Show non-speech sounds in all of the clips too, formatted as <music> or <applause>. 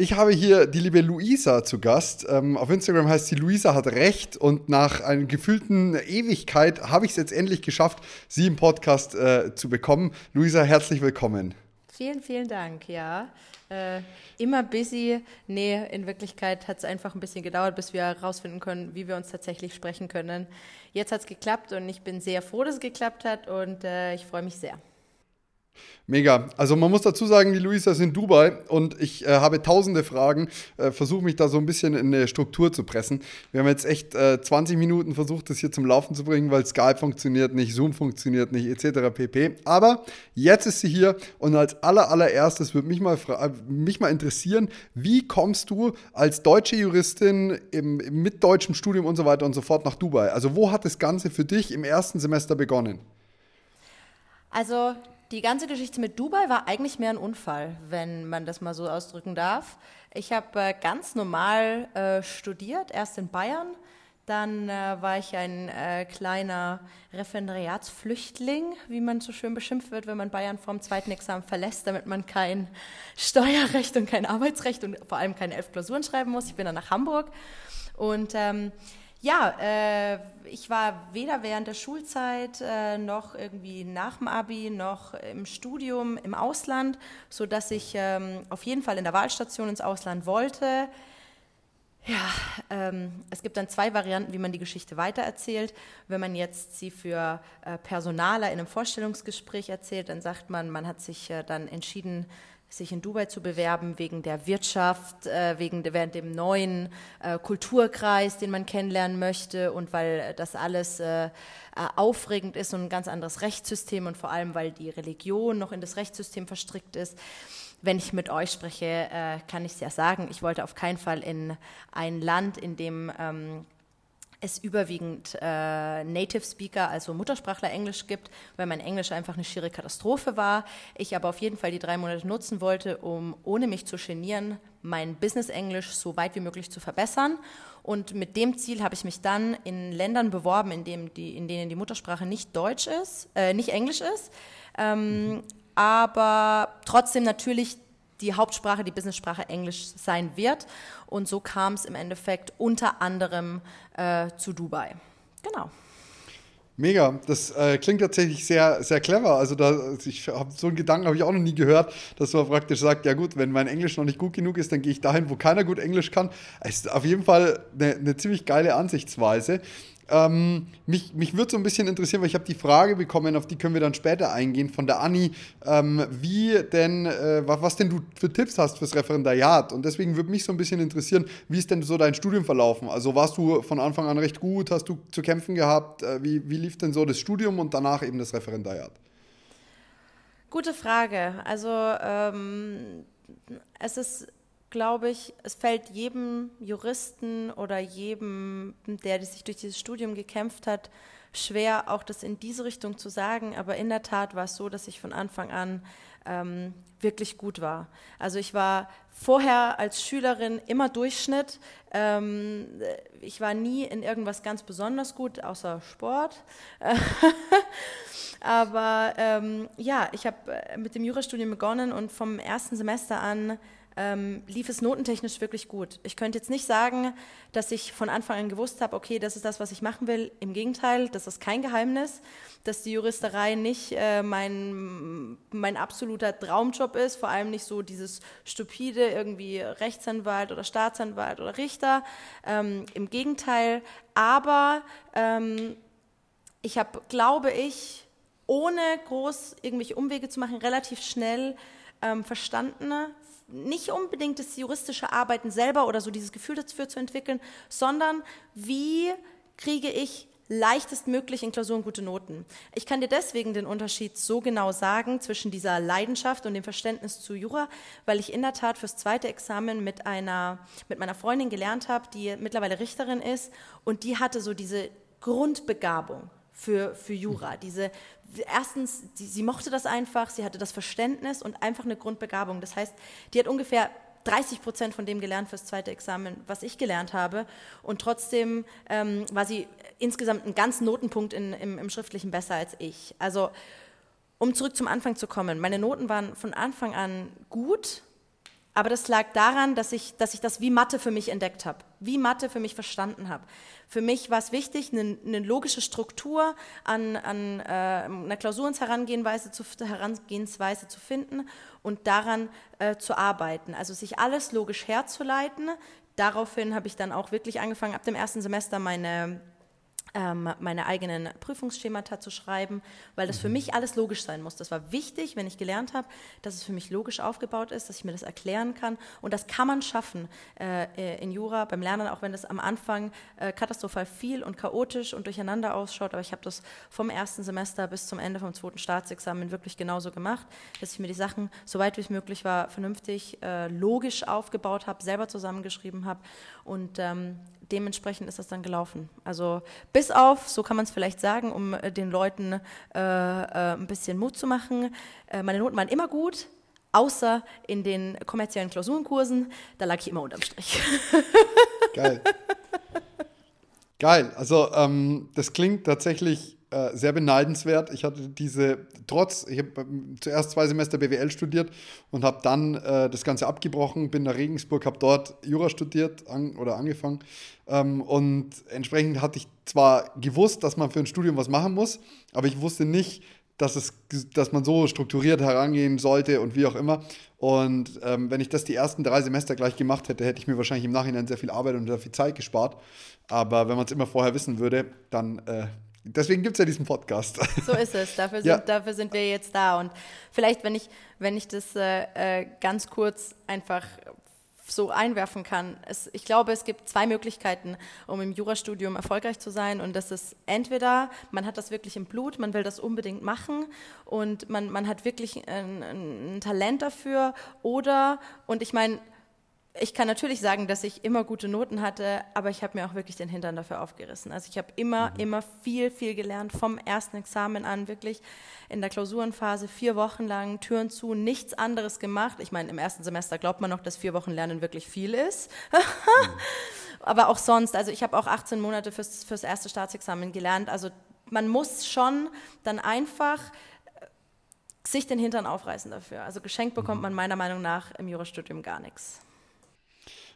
Ich habe hier die liebe Luisa zu Gast. Ähm, auf Instagram heißt sie Luisa hat recht und nach einer gefühlten Ewigkeit habe ich es jetzt endlich geschafft, sie im Podcast äh, zu bekommen. Luisa, herzlich willkommen. Vielen, vielen Dank, ja. Äh, immer busy. Nee, in Wirklichkeit hat es einfach ein bisschen gedauert, bis wir herausfinden können, wie wir uns tatsächlich sprechen können. Jetzt hat es geklappt und ich bin sehr froh, dass es geklappt hat und äh, ich freue mich sehr. Mega. Also man muss dazu sagen, die Luisa ist in Dubai und ich äh, habe tausende Fragen, äh, versuche mich da so ein bisschen in eine Struktur zu pressen. Wir haben jetzt echt äh, 20 Minuten versucht, das hier zum Laufen zu bringen, weil Skype funktioniert nicht, Zoom funktioniert nicht, etc. pp. Aber jetzt ist sie hier und als aller, allererstes würde mich mal, mich mal interessieren, wie kommst du als deutsche Juristin im, mit deutschem Studium und so weiter und so fort nach Dubai? Also wo hat das Ganze für dich im ersten Semester begonnen? Also die ganze Geschichte mit Dubai war eigentlich mehr ein Unfall, wenn man das mal so ausdrücken darf. Ich habe äh, ganz normal äh, studiert, erst in Bayern, dann äh, war ich ein äh, kleiner Referendariatsflüchtling, wie man so schön beschimpft wird, wenn man Bayern vorm zweiten Examen verlässt, damit man kein <laughs> Steuerrecht und kein Arbeitsrecht und vor allem keine elf Klausuren schreiben muss. Ich bin dann nach Hamburg und ähm, ja, äh, ich war weder während der Schulzeit äh, noch irgendwie nach dem Abi noch im Studium im Ausland, so dass ich ähm, auf jeden Fall in der Wahlstation ins Ausland wollte. Ja, ähm, es gibt dann zwei Varianten, wie man die Geschichte weitererzählt. Wenn man jetzt sie für äh, Personaler in einem Vorstellungsgespräch erzählt, dann sagt man, man hat sich äh, dann entschieden, sich in Dubai zu bewerben wegen der Wirtschaft, äh, wegen während dem neuen äh, Kulturkreis, den man kennenlernen möchte und weil das alles äh, aufregend ist und ein ganz anderes Rechtssystem und vor allem, weil die Religion noch in das Rechtssystem verstrickt ist. Wenn ich mit euch spreche, kann ich es ja sagen, ich wollte auf keinen Fall in ein Land, in dem ähm, es überwiegend äh, Native Speaker, also Muttersprachler Englisch gibt, weil mein Englisch einfach eine schiere Katastrophe war. Ich aber auf jeden Fall die drei Monate nutzen wollte, um ohne mich zu genieren, mein Business Englisch so weit wie möglich zu verbessern. Und mit dem Ziel habe ich mich dann in Ländern beworben, in, dem die, in denen die Muttersprache nicht Deutsch ist, äh, nicht Englisch ist, ähm, mhm. aber trotzdem natürlich die Hauptsprache, die Businesssprache Englisch sein wird. Und so kam es im Endeffekt unter anderem äh, zu Dubai. Genau. Mega, das äh, klingt tatsächlich sehr, sehr clever. Also da, ich habe so einen Gedanken habe ich auch noch nie gehört, dass man praktisch sagt, ja gut, wenn mein Englisch noch nicht gut genug ist, dann gehe ich dahin, wo keiner gut Englisch kann. Es ist auf jeden Fall eine, eine ziemlich geile Ansichtsweise. Ähm, mich mich würde so ein bisschen interessieren, weil ich habe die Frage bekommen, auf die können wir dann später eingehen, von der Anni, ähm, wie denn, äh, was, denn du für Tipps hast fürs Referendariat. Und deswegen würde mich so ein bisschen interessieren, wie ist denn so dein Studium verlaufen? Also warst du von Anfang an recht gut, hast du zu kämpfen gehabt? Äh, wie, wie lief denn so das Studium und danach eben das Referendariat? Gute Frage. Also ähm, es ist glaube ich, es fällt jedem Juristen oder jedem, der sich durch dieses Studium gekämpft hat, schwer, auch das in diese Richtung zu sagen. Aber in der Tat war es so, dass ich von Anfang an ähm, wirklich gut war. Also ich war vorher als Schülerin immer Durchschnitt. Ähm, ich war nie in irgendwas ganz besonders gut, außer Sport. <laughs> Aber ähm, ja, ich habe äh, mit dem Jurastudium begonnen und vom ersten Semester an ähm, lief es notentechnisch wirklich gut. Ich könnte jetzt nicht sagen, dass ich von Anfang an gewusst habe, okay, das ist das, was ich machen will. Im Gegenteil, das ist kein Geheimnis, dass die Juristerei nicht äh, mein, mein absoluter Traumjob ist, vor allem nicht so dieses stupide irgendwie Rechtsanwalt oder Staatsanwalt oder Richter. Ähm, Im Gegenteil, aber ähm, ich habe, glaube ich, ohne groß irgendwelche Umwege zu machen, relativ schnell ähm, verstanden, nicht unbedingt das juristische Arbeiten selber oder so dieses Gefühl dafür zu entwickeln, sondern wie kriege ich leichtestmöglich in Klausuren gute Noten. Ich kann dir deswegen den Unterschied so genau sagen zwischen dieser Leidenschaft und dem Verständnis zu Jura, weil ich in der Tat fürs zweite Examen mit einer mit meiner Freundin gelernt habe, die mittlerweile Richterin ist und die hatte so diese Grundbegabung für, für Jura. Diese, erstens, die, sie mochte das einfach, sie hatte das Verständnis und einfach eine Grundbegabung. Das heißt, die hat ungefähr 30 Prozent von dem gelernt fürs zweite Examen, was ich gelernt habe. Und trotzdem ähm, war sie insgesamt einen ganzen Notenpunkt in, im, im Schriftlichen besser als ich. Also, um zurück zum Anfang zu kommen, meine Noten waren von Anfang an gut, aber das lag daran, dass ich, dass ich das wie Mathe für mich entdeckt habe, wie Mathe für mich verstanden habe. Für mich war es wichtig, eine, eine logische Struktur an, an äh, einer Klausurensherangehensweise zu, Herangehensweise zu finden und daran äh, zu arbeiten. Also sich alles logisch herzuleiten. Daraufhin habe ich dann auch wirklich angefangen, ab dem ersten Semester meine meine eigenen Prüfungsschemata zu schreiben, weil das für mhm. mich alles logisch sein muss. Das war wichtig, wenn ich gelernt habe, dass es für mich logisch aufgebaut ist, dass ich mir das erklären kann. Und das kann man schaffen äh, äh, in Jura beim Lernen, auch wenn das am Anfang äh, katastrophal viel und chaotisch und durcheinander ausschaut. Aber ich habe das vom ersten Semester bis zum Ende vom zweiten Staatsexamen wirklich genauso gemacht, dass ich mir die Sachen, so weit wie es möglich war, vernünftig, äh, logisch aufgebaut habe, selber zusammengeschrieben habe. Und ähm, dementsprechend ist das dann gelaufen. Also bis auf, so kann man es vielleicht sagen, um äh, den Leuten äh, äh, ein bisschen Mut zu machen. Äh, meine Noten waren immer gut, außer in den kommerziellen Klausurenkursen. Da lag ich immer unterm Strich. <laughs> Geil. Geil. Also ähm, das klingt tatsächlich äh, sehr beneidenswert. Ich hatte diese, trotz, ich habe zuerst zwei Semester BWL studiert und habe dann äh, das Ganze abgebrochen, bin nach Regensburg, habe dort Jura studiert an, oder angefangen. Ähm, und entsprechend hatte ich zwar gewusst, dass man für ein Studium was machen muss, aber ich wusste nicht, dass, es, dass man so strukturiert herangehen sollte und wie auch immer. Und ähm, wenn ich das die ersten drei Semester gleich gemacht hätte, hätte ich mir wahrscheinlich im Nachhinein sehr viel Arbeit und sehr viel Zeit gespart. Aber wenn man es immer vorher wissen würde, dann äh, Deswegen gibt es ja diesen Podcast. <laughs> So ist es. Dafür sind, ja. dafür sind wir jetzt da. Und vielleicht, wenn ich, wenn ich das äh, äh, ganz kurz einfach so einwerfen kann. Es, ich glaube, es gibt zwei Möglichkeiten, um im Jurastudium erfolgreich zu sein. Und das ist entweder, man hat das wirklich im Blut, man will das unbedingt machen und man, man hat wirklich ein, ein Talent dafür. Oder, und ich meine, ich kann natürlich sagen, dass ich immer gute Noten hatte, aber ich habe mir auch wirklich den Hintern dafür aufgerissen. Also ich habe immer, mhm. immer viel, viel gelernt, vom ersten Examen an, wirklich in der Klausurenphase vier Wochen lang, Türen zu, nichts anderes gemacht. Ich meine, im ersten Semester glaubt man noch, dass vier Wochen Lernen wirklich viel ist. mhm. <laughs> Aber auch sonst, also ich habe auch 18 Monate fürs, fürs erste Staatsexamen gelernt. Also man muss schon dann einfach äh, sich den Hintern aufreißen dafür. Also geschenkt bekommt mhm. man meiner Meinung nach im Jurastudium gar nichts.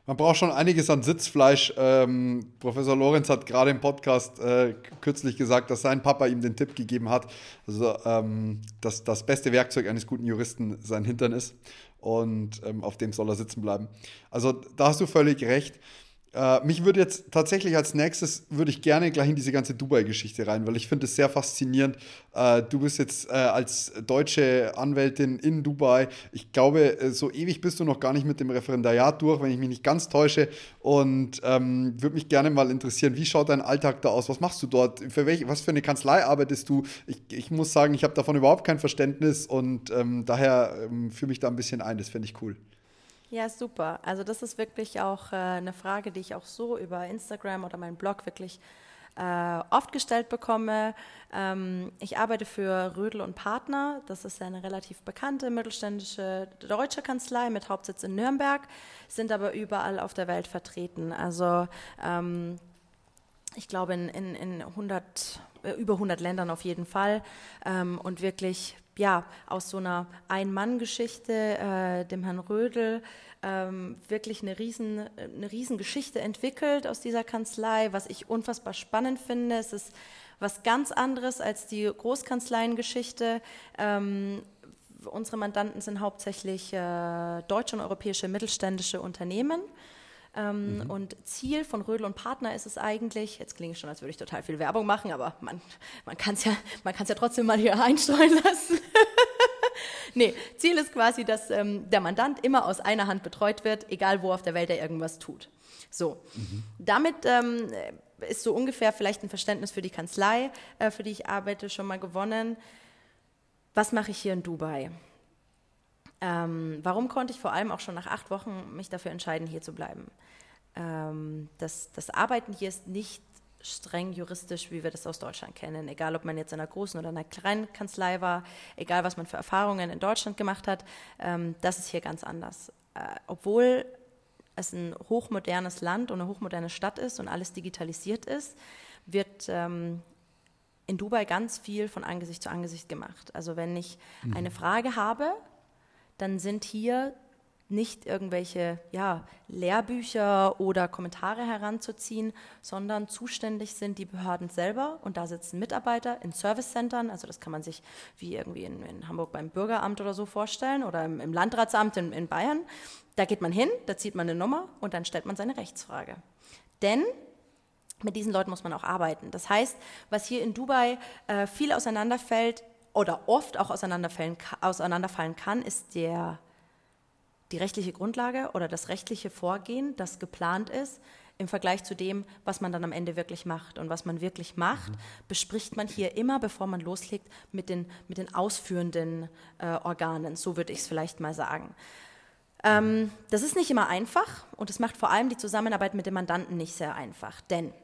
Man braucht schon einiges an Sitzfleisch. Ähm, Professor Lorenz hat gerade im Podcast äh, kürzlich gesagt, dass sein Papa ihm den Tipp gegeben hat, also, ähm, dass das beste Werkzeug eines guten Juristen sein Hintern ist. Und ähm, auf dem soll er sitzen bleiben. Also da hast du völlig recht. Äh, mich würde jetzt tatsächlich als nächstes, würde ich gerne gleich in diese ganze Dubai-Geschichte rein, weil ich finde es sehr faszinierend. Äh, du bist jetzt äh, als deutsche Anwältin in Dubai. Ich glaube, äh, so ewig bist du noch gar nicht mit dem Referendariat durch, wenn ich mich nicht ganz täusche. Und ähm, würde mich gerne mal interessieren, wie schaut dein Alltag da aus? Was machst du dort? Für welche, was für eine Kanzlei arbeitest du? Ich, ich muss sagen, ich habe davon überhaupt kein Verständnis und ähm, daher ähm, fühle mich da ein bisschen ein. Das finde ich cool. Ja, super. Also das ist wirklich auch äh, eine Frage, die ich auch so über Instagram oder meinen Blog wirklich äh, oft gestellt bekomme. Ähm, ich arbeite für Rödel und Partner. Das ist eine relativ bekannte mittelständische deutsche Kanzlei mit Hauptsitz in Nürnberg, sind aber überall auf der Welt vertreten. Also ähm, ich glaube in, in, in 100, äh, über 100 Ländern auf jeden Fall ähm, und wirklich ja, aus so einer Ein-Mann-Geschichte, äh, dem Herrn Rödel, ähm, wirklich eine riesen, eine riesen Geschichte entwickelt aus dieser Kanzlei, was ich unfassbar spannend finde. Es ist was ganz anderes als die Großkanzleiengeschichte. Ähm, unsere Mandanten sind hauptsächlich äh, deutsche und europäische mittelständische Unternehmen. Ähm, mhm. Und Ziel von Rödel und Partner ist es eigentlich, jetzt klingt es schon, als würde ich total viel Werbung machen, aber man, man kann es ja, ja trotzdem mal hier <laughs> einstreuen lassen. <laughs> nee, Ziel ist quasi, dass ähm, der Mandant immer aus einer Hand betreut wird, egal wo auf der Welt er irgendwas tut. So, mhm. damit ähm, ist so ungefähr vielleicht ein Verständnis für die Kanzlei, äh, für die ich arbeite, schon mal gewonnen. Was mache ich hier in Dubai? Ähm, warum konnte ich vor allem auch schon nach acht Wochen mich dafür entscheiden, hier zu bleiben? Ähm, das, das Arbeiten hier ist nicht streng juristisch, wie wir das aus Deutschland kennen. Egal, ob man jetzt in einer großen oder einer kleinen Kanzlei war, egal, was man für Erfahrungen in Deutschland gemacht hat, ähm, das ist hier ganz anders. Äh, obwohl es ein hochmodernes Land und eine hochmoderne Stadt ist und alles digitalisiert ist, wird ähm, in Dubai ganz viel von Angesicht zu Angesicht gemacht. Also wenn ich mhm. eine Frage habe, dann sind hier nicht irgendwelche ja, Lehrbücher oder Kommentare heranzuziehen, sondern zuständig sind die Behörden selber und da sitzen Mitarbeiter in Servicecentern, also das kann man sich wie irgendwie in, in Hamburg beim Bürgeramt oder so vorstellen oder im, im Landratsamt in, in Bayern. Da geht man hin, da zieht man eine Nummer und dann stellt man seine Rechtsfrage. Denn mit diesen Leuten muss man auch arbeiten. Das heißt, was hier in Dubai äh, viel auseinanderfällt oder oft auch auseinanderfallen, auseinanderfallen kann, ist der die rechtliche Grundlage oder das rechtliche Vorgehen, das geplant ist, im Vergleich zu dem, was man dann am Ende wirklich macht. Und was man wirklich macht, mhm. bespricht man hier immer, bevor man loslegt, mit den, mit den ausführenden äh, Organen. So würde ich es vielleicht mal sagen. Ähm, das ist nicht immer einfach und es macht vor allem die Zusammenarbeit mit dem Mandanten nicht sehr einfach. Denn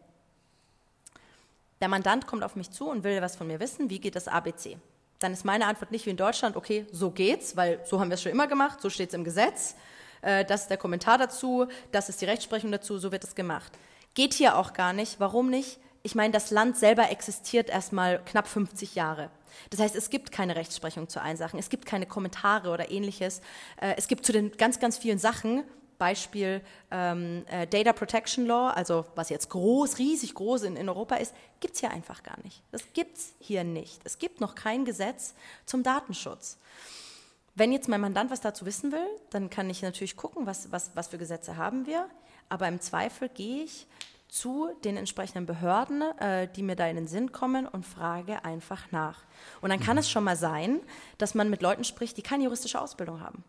der Mandant kommt auf mich zu und will was von mir wissen, wie geht das ABC? Dann ist meine Antwort nicht wie in Deutschland, okay, so geht's, weil so haben wir es schon immer gemacht, so steht es im Gesetz, äh, das ist der Kommentar dazu, das ist die Rechtsprechung dazu, so wird es gemacht. Geht hier auch gar nicht. Warum nicht? Ich meine, das Land selber existiert erstmal knapp 50 Jahre. Das heißt, es gibt keine Rechtsprechung zu allen Sachen, es gibt keine Kommentare oder ähnliches. Äh, es gibt zu den ganz, ganz vielen Sachen Beispiel ähm, äh, Data Protection Law, also was jetzt groß, riesig groß in, in Europa ist, gibt es hier einfach gar nicht. Das gibt es hier nicht. Es gibt noch kein Gesetz zum Datenschutz. Wenn jetzt mein Mandant was dazu wissen will, dann kann ich natürlich gucken, was, was, was für Gesetze haben wir. Aber im Zweifel gehe ich zu den entsprechenden Behörden, äh, die mir da in den Sinn kommen und frage einfach nach. Und dann kann es schon mal sein, dass man mit Leuten spricht, die keine juristische Ausbildung haben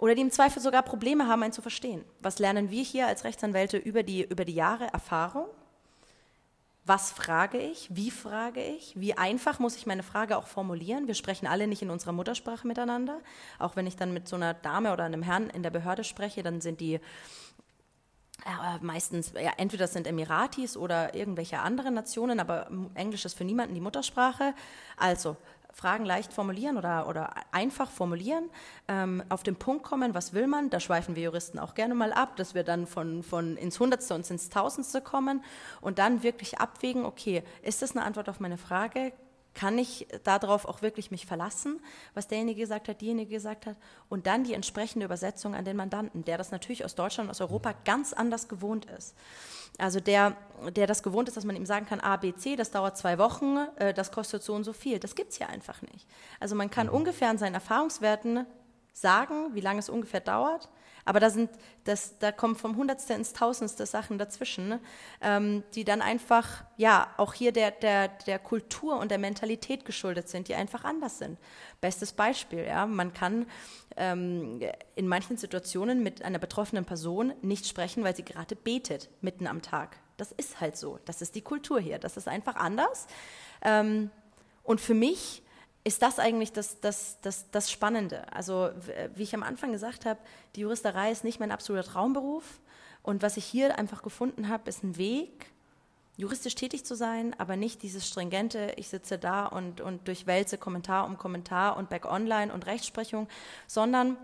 oder die im Zweifel sogar Probleme haben, einen zu verstehen. Was lernen wir hier als Rechtsanwälte über die, über die Jahre Erfahrung? Was frage ich? Wie frage ich? Wie einfach muss ich meine Frage auch formulieren? Wir sprechen alle nicht in unserer Muttersprache miteinander. Auch wenn ich dann mit so einer Dame oder einem Herrn in der Behörde spreche, dann sind die ja, meistens, ja, entweder sind Emiratis oder irgendwelche anderen Nationen, aber Englisch ist für niemanden die Muttersprache. Also Fragen leicht formulieren oder, oder einfach formulieren, ähm, auf den Punkt kommen, was will man, da schweifen wir Juristen auch gerne mal ab, dass wir dann von, von ins Hundertste und ins Tausendste kommen und dann wirklich abwägen, okay, ist das eine Antwort auf meine Frage? Kann ich darauf auch wirklich mich verlassen, was derjenige gesagt hat, diejenige gesagt hat, und dann die entsprechende Übersetzung an den Mandanten, der das natürlich aus Deutschland, aus Europa ganz anders gewohnt ist. Also der, der das gewohnt ist, dass man ihm sagen kann, A, B, C, das dauert zwei Wochen, äh, das kostet so und so viel. Das gibt es hier einfach nicht. Also man kann mhm. ungefähr an seinen Erfahrungswerten sagen, wie lange es ungefähr dauert, aber da, sind das, da kommen vom Hundertste ins Tausendste Sachen dazwischen, ne? ähm, die dann einfach, ja, auch hier der, der, der Kultur und der Mentalität geschuldet sind, die einfach anders sind. Bestes Beispiel, ja, man kann ähm, in manchen Situationen mit einer betroffenen Person nicht sprechen, weil sie gerade betet, mitten am Tag. Das ist halt so. Das ist die Kultur hier. Das ist einfach anders. Ähm, und für mich ist das eigentlich das, das, das, das Spannende. Also wie ich am Anfang gesagt habe, die Juristerei ist nicht mein absoluter Traumberuf. Und was ich hier einfach gefunden habe, ist ein Weg, juristisch tätig zu sein, aber nicht dieses stringente, ich sitze da und, und durchwälze Kommentar um Kommentar und Back Online und Rechtsprechung, sondern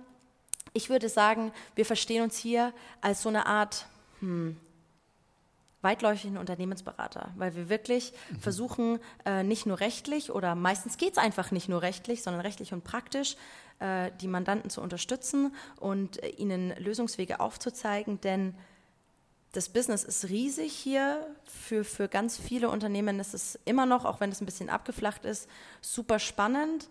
ich würde sagen, wir verstehen uns hier als so eine Art, hm, weitläufigen Unternehmensberater, weil wir wirklich mhm. versuchen, äh, nicht nur rechtlich oder meistens geht es einfach nicht nur rechtlich, sondern rechtlich und praktisch äh, die Mandanten zu unterstützen und äh, ihnen Lösungswege aufzuzeigen, denn das Business ist riesig hier. Für, für ganz viele Unternehmen ist es immer noch, auch wenn es ein bisschen abgeflacht ist, super spannend.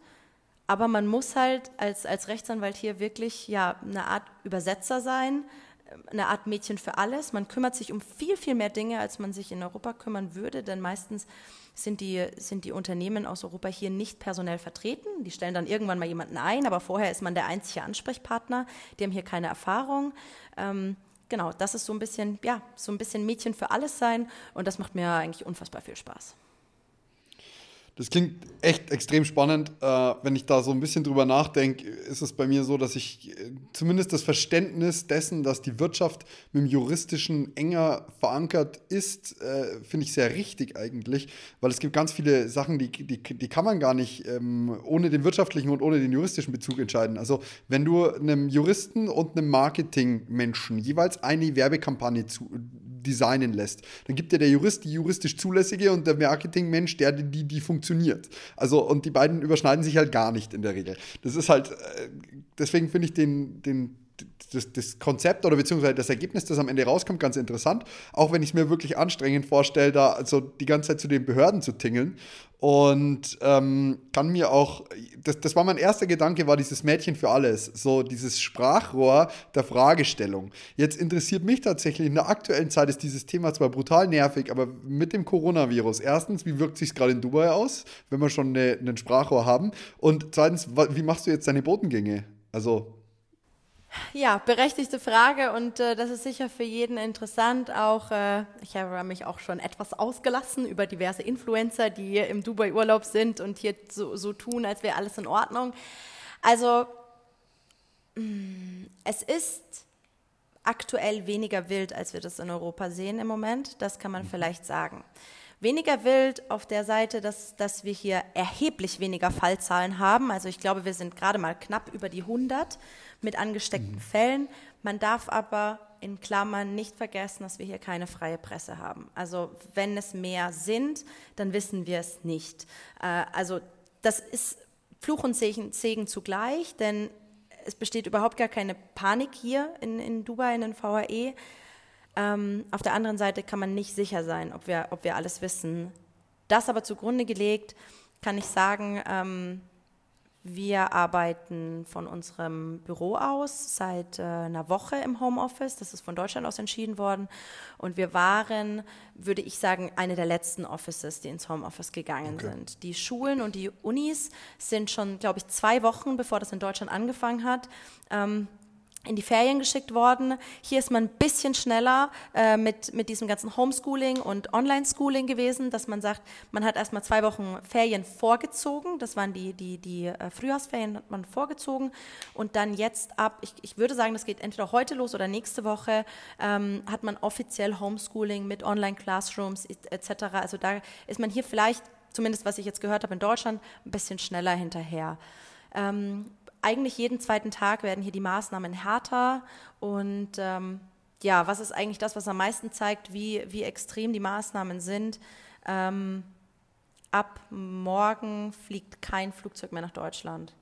Aber man muss halt als, als Rechtsanwalt hier wirklich ja, eine Art Übersetzer sein, eine Art Mädchen für alles. Man kümmert sich um viel, viel mehr Dinge, als man sich in Europa kümmern würde, denn meistens sind die, sind die Unternehmen aus Europa hier nicht personell vertreten. Die stellen dann irgendwann mal jemanden ein, aber vorher ist man der einzige Ansprechpartner. Die haben hier keine Erfahrung. Ähm, genau, das ist so ein bisschen, ja, so ein bisschen Mädchen für alles sein und das macht mir eigentlich unfassbar viel Spaß. Das klingt echt extrem spannend. Äh, wenn ich da so ein bisschen drüber nachdenke, ist es bei mir so, dass ich äh, zumindest das Verständnis dessen, dass die Wirtschaft mit dem Juristischen enger verankert ist, äh, finde ich sehr richtig eigentlich, weil es gibt ganz viele Sachen, die, die, die kann man gar nicht ähm, ohne den wirtschaftlichen und ohne den juristischen Bezug entscheiden. Also wenn du einem Juristen und einem Marketingmenschen jeweils eine Werbekampagne zu, designen lässt. Dann gibt dir der Jurist die juristisch zulässige und der Marketingmensch, der die, die funktioniert. Also, und die beiden überschneiden sich halt gar nicht in der Regel. Das ist halt, äh, deswegen finde ich den, den das, das, Konzept oder beziehungsweise das Ergebnis, das am Ende rauskommt, ganz interessant. Auch wenn ich es mir wirklich anstrengend vorstelle, da also die ganze Zeit zu den Behörden zu tingeln. Und ähm, kann mir auch, das, das war mein erster Gedanke, war dieses Mädchen für alles, so dieses Sprachrohr der Fragestellung. Jetzt interessiert mich tatsächlich, in der aktuellen Zeit ist dieses Thema zwar brutal nervig, aber mit dem Coronavirus, erstens, wie wirkt sich gerade in Dubai aus, wenn wir schon ein Sprachrohr haben? Und zweitens, wie machst du jetzt deine Botengänge? Also ja, berechtigte Frage und äh, das ist sicher für jeden interessant. Auch äh, ich habe mich auch schon etwas ausgelassen über diverse Influencer, die hier im Dubai-Urlaub sind und hier so, so tun, als wäre alles in Ordnung. Also mm, es ist aktuell weniger wild, als wir das in Europa sehen im Moment. Das kann man mhm. vielleicht sagen. Weniger wild auf der Seite, dass, dass wir hier erheblich weniger Fallzahlen haben. Also ich glaube, wir sind gerade mal knapp über die 100 mit angesteckten mhm. Fällen. Man darf aber in Klammern nicht vergessen, dass wir hier keine freie Presse haben. Also wenn es mehr sind, dann wissen wir es nicht. Äh, also das ist Fluch und Segen, Segen zugleich, denn es besteht überhaupt gar keine Panik hier in, in Dubai, in den VAE. Ähm, auf der anderen Seite kann man nicht sicher sein, ob wir, ob wir alles wissen. Das aber zugrunde gelegt, kann ich sagen, ähm, wir arbeiten von unserem Büro aus seit äh, einer Woche im Homeoffice. Das ist von Deutschland aus entschieden worden. Und wir waren, würde ich sagen, eine der letzten Offices, die ins Homeoffice gegangen okay. sind. Die Schulen und die Unis sind schon, glaube ich, zwei Wochen, bevor das in Deutschland angefangen hat, ähm, in die Ferien geschickt worden. Hier ist man ein bisschen schneller äh, mit, mit diesem ganzen Homeschooling und Online-Schooling gewesen, dass man sagt, man hat erstmal zwei Wochen Ferien vorgezogen. Das waren die, die, die äh, Frühjahrsferien, hat man vorgezogen. Und dann jetzt ab, ich, ich würde sagen, das geht entweder heute los oder nächste Woche, ähm, hat man offiziell Homeschooling mit Online-Classrooms etc. Also da ist man hier vielleicht, zumindest was ich jetzt gehört habe in Deutschland, ein bisschen schneller hinterher. Ähm, eigentlich jeden zweiten Tag werden hier die Maßnahmen härter und ähm, ja, was ist eigentlich das, was am meisten zeigt, wie, wie extrem die Maßnahmen sind? Ähm, ab morgen fliegt kein Flugzeug mehr nach Deutschland.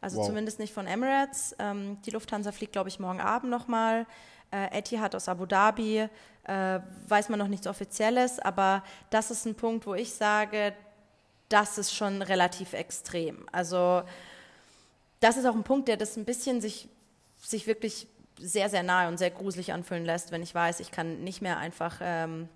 Also wow. zumindest nicht von Emirates. Ähm, die Lufthansa fliegt, glaube ich, morgen Abend nochmal. Äh, Etihad aus Abu Dhabi, äh, weiß man noch nichts Offizielles, aber das ist ein Punkt, wo ich sage, das ist schon relativ extrem. Also das ist auch ein Punkt, der das ein bisschen sich, sich wirklich sehr, sehr nahe und sehr gruselig anfühlen lässt, wenn ich weiß, ich kann nicht mehr einfach ähm,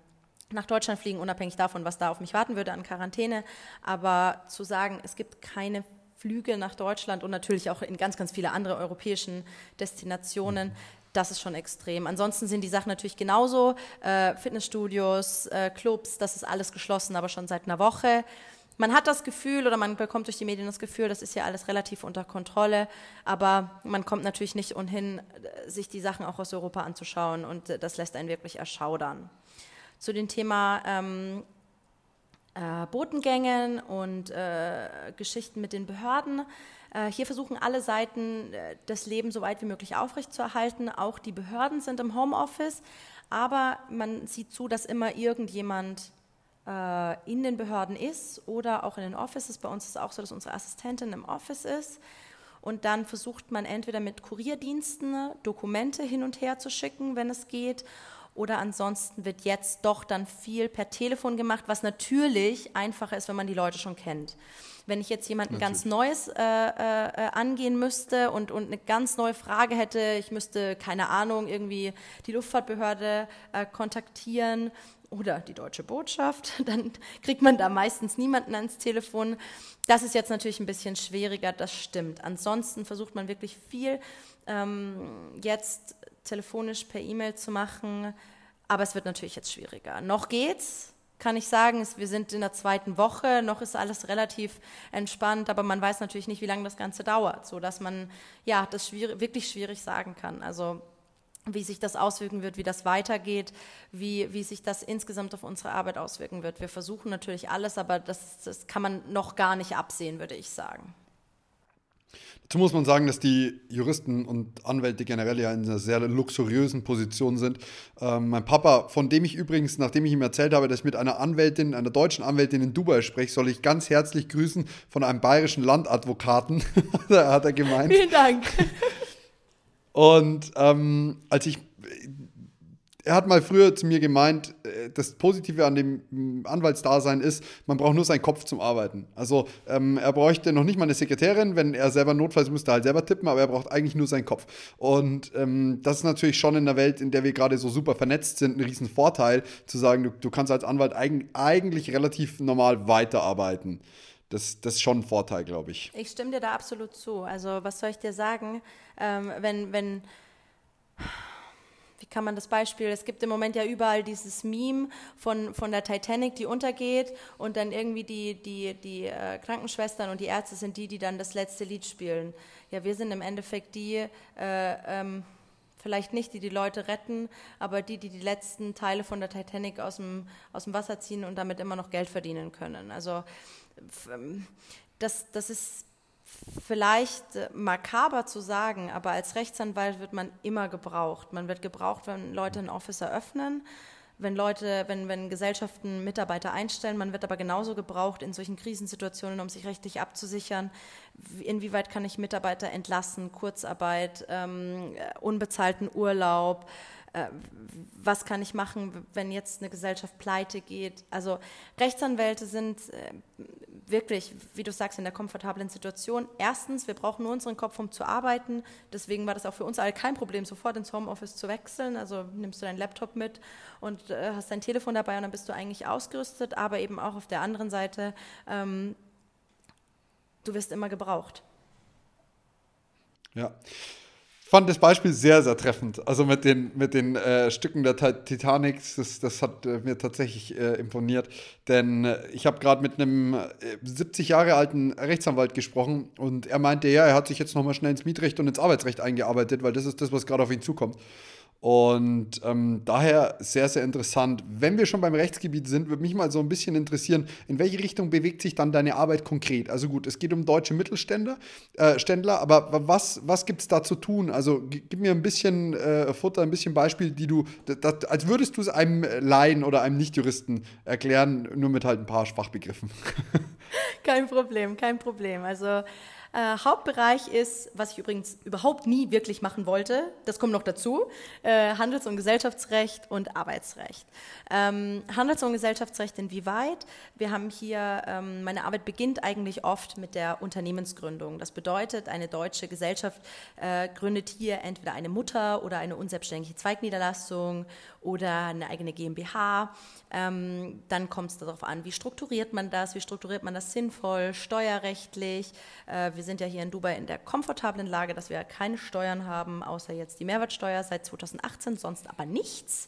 nach Deutschland fliegen, unabhängig davon, was da auf mich warten würde an Quarantäne. Aber zu sagen, es gibt keine Flüge nach Deutschland und natürlich auch in ganz, ganz viele andere europäischen Destinationen, das ist schon extrem. Ansonsten sind die Sachen natürlich genauso. Äh, Fitnessstudios, äh, Clubs, das ist alles geschlossen, aber schon seit einer Woche man hat das Gefühl oder man bekommt durch die Medien das Gefühl, das ist ja alles relativ unter Kontrolle, aber man kommt natürlich nicht umhin, sich die Sachen auch aus Europa anzuschauen und das lässt einen wirklich erschaudern. Zu dem Thema ähm, äh, Botengängen und äh, Geschichten mit den Behörden. Äh, hier versuchen alle Seiten, äh, das Leben so weit wie möglich aufrechtzuerhalten. Auch die Behörden sind im Homeoffice, aber man sieht zu, dass immer irgendjemand äh, in den Behörden ist oder auch in den Offices. Bei uns ist es auch so, dass unsere Assistentin im Office ist. Und dann versucht man entweder mit Kurierdiensten Dokumente hin und her zu schicken, wenn es geht. Oder ansonsten wird jetzt doch dann viel per Telefon gemacht, was natürlich einfacher ist, wenn man die Leute schon kennt. Wenn ich jetzt jemanden natürlich. ganz Neues äh, äh, angehen müsste und, und eine ganz neue Frage hätte, ich müsste, keine Ahnung, irgendwie die Luftfahrtbehörde äh, kontaktieren oder die deutsche Botschaft, <laughs> dann kriegt man da meistens niemanden ans Telefon. Das ist jetzt natürlich ein bisschen schwieriger, das stimmt. Ansonsten versucht man wirklich viel ähm, jetzt telefonisch per E-Mail zu machen, aber es wird natürlich jetzt schwieriger. Noch geht's, kann ich sagen, wir sind in der zweiten Woche, noch ist alles relativ entspannt, aber man weiß natürlich nicht, wie lange das Ganze dauert, so dass man ja das schwierig, wirklich schwierig sagen kann. Also wie sich das auswirken wird, wie das weitergeht, wie, wie sich das insgesamt auf unsere Arbeit auswirken wird. Wir versuchen natürlich alles, aber das, das kann man noch gar nicht absehen, würde ich sagen. Dazu muss man sagen, dass die Juristen und Anwälte generell ja in einer sehr luxuriösen Position sind. Ähm, mein Papa, von dem ich übrigens, nachdem ich ihm erzählt habe, dass ich mit einer Anwältin, einer deutschen Anwältin in Dubai spreche, soll ich ganz herzlich grüßen von einem bayerischen Landadvokaten, <laughs> hat er gemeint. Vielen Dank. Und ähm, als ich er hat mal früher zu mir gemeint, äh, das Positive an dem mm, Anwaltsdasein ist, man braucht nur seinen Kopf zum Arbeiten. Also ähm, er bräuchte noch nicht mal eine Sekretärin, wenn er selber notfalls müsste halt selber tippen, aber er braucht eigentlich nur seinen Kopf. Und ähm, das ist natürlich schon in der Welt, in der wir gerade so super vernetzt sind, ein riesen Vorteil, zu sagen, du, du kannst als Anwalt eig eigentlich relativ normal weiterarbeiten. Das, das ist schon ein Vorteil, glaube ich. Ich stimme dir da absolut zu. Also was soll ich dir sagen, ähm, wenn, wenn wie kann man das Beispiel, es gibt im Moment ja überall dieses Meme von, von der Titanic, die untergeht und dann irgendwie die, die, die äh, Krankenschwestern und die Ärzte sind die, die dann das letzte Lied spielen. Ja, wir sind im Endeffekt die, äh, ähm, vielleicht nicht die die Leute retten, aber die, die die letzten Teile von der Titanic aus dem, aus dem Wasser ziehen und damit immer noch Geld verdienen können. Also ähm, das, das ist vielleicht äh, makaber zu sagen, aber als Rechtsanwalt wird man immer gebraucht. Man wird gebraucht, wenn Leute ein Office eröffnen, wenn Leute, wenn, wenn Gesellschaften Mitarbeiter einstellen. Man wird aber genauso gebraucht in solchen Krisensituationen, um sich rechtlich abzusichern. Inwieweit kann ich Mitarbeiter entlassen, Kurzarbeit, ähm, unbezahlten Urlaub? Äh, was kann ich machen, wenn jetzt eine Gesellschaft pleite geht. Also Rechtsanwälte sind äh, wirklich, wie du sagst, in der komfortablen Situation. Erstens, wir brauchen nur unseren Kopf, um zu arbeiten. Deswegen war das auch für uns alle kein Problem, sofort ins Homeoffice zu wechseln. Also nimmst du deinen Laptop mit und äh, hast dein Telefon dabei und dann bist du eigentlich ausgerüstet. Aber eben auch auf der anderen Seite, ähm, du wirst immer gebraucht. Ja fand das Beispiel sehr, sehr treffend. Also mit den, mit den äh, Stücken der Titanic, das, das hat äh, mir tatsächlich äh, imponiert. Denn äh, ich habe gerade mit einem 70 äh, Jahre alten Rechtsanwalt gesprochen und er meinte, ja, er hat sich jetzt nochmal schnell ins Mietrecht und ins Arbeitsrecht eingearbeitet, weil das ist das, was gerade auf ihn zukommt. Und ähm, daher sehr, sehr interessant. Wenn wir schon beim Rechtsgebiet sind, würde mich mal so ein bisschen interessieren, in welche Richtung bewegt sich dann deine Arbeit konkret? Also gut, es geht um deutsche Mittelständler, äh, Ständler, aber was, was gibt es da zu tun? Also gib mir ein bisschen äh, Futter, ein bisschen Beispiel, die du, das, als würdest du es einem Laien oder einem Nichtjuristen erklären, nur mit halt ein paar Fachbegriffen. <laughs> kein Problem, kein Problem. Also äh, Hauptbereich ist, was ich übrigens überhaupt nie wirklich machen wollte, das kommt noch dazu, äh, Handels- und Gesellschaftsrecht und Arbeitsrecht. Ähm, Handels- und Gesellschaftsrecht inwieweit? Wir haben hier, ähm, meine Arbeit beginnt eigentlich oft mit der Unternehmensgründung. Das bedeutet, eine deutsche Gesellschaft äh, gründet hier entweder eine Mutter oder eine unselbstständige Zweigniederlassung oder eine eigene GmbH. Ähm, dann kommt es darauf an, wie strukturiert man das, wie strukturiert man das sinnvoll, steuerrechtlich. Äh, wir sind ja hier in Dubai in der komfortablen Lage, dass wir keine Steuern haben, außer jetzt die Mehrwertsteuer seit 2018, sonst aber nichts.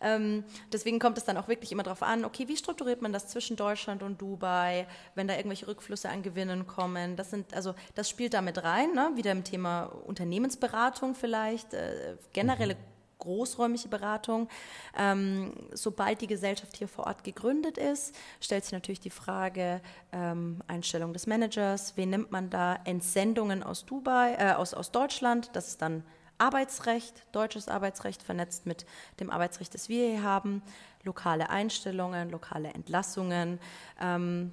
Ähm, deswegen kommt es dann auch wirklich immer darauf an, okay, wie strukturiert man das zwischen Deutschland und Dubai, wenn da irgendwelche Rückflüsse an Gewinnen kommen. Das sind, also das spielt damit rein, ne? wieder im Thema Unternehmensberatung vielleicht, äh, generelle mhm großräumige Beratung. Ähm, sobald die Gesellschaft hier vor Ort gegründet ist, stellt sich natürlich die Frage ähm, Einstellung des Managers, wen nimmt man da, Entsendungen aus Dubai, äh, aus, aus Deutschland, das ist dann Arbeitsrecht, deutsches Arbeitsrecht vernetzt mit dem Arbeitsrecht, das wir hier haben, lokale Einstellungen, lokale Entlassungen. Ähm,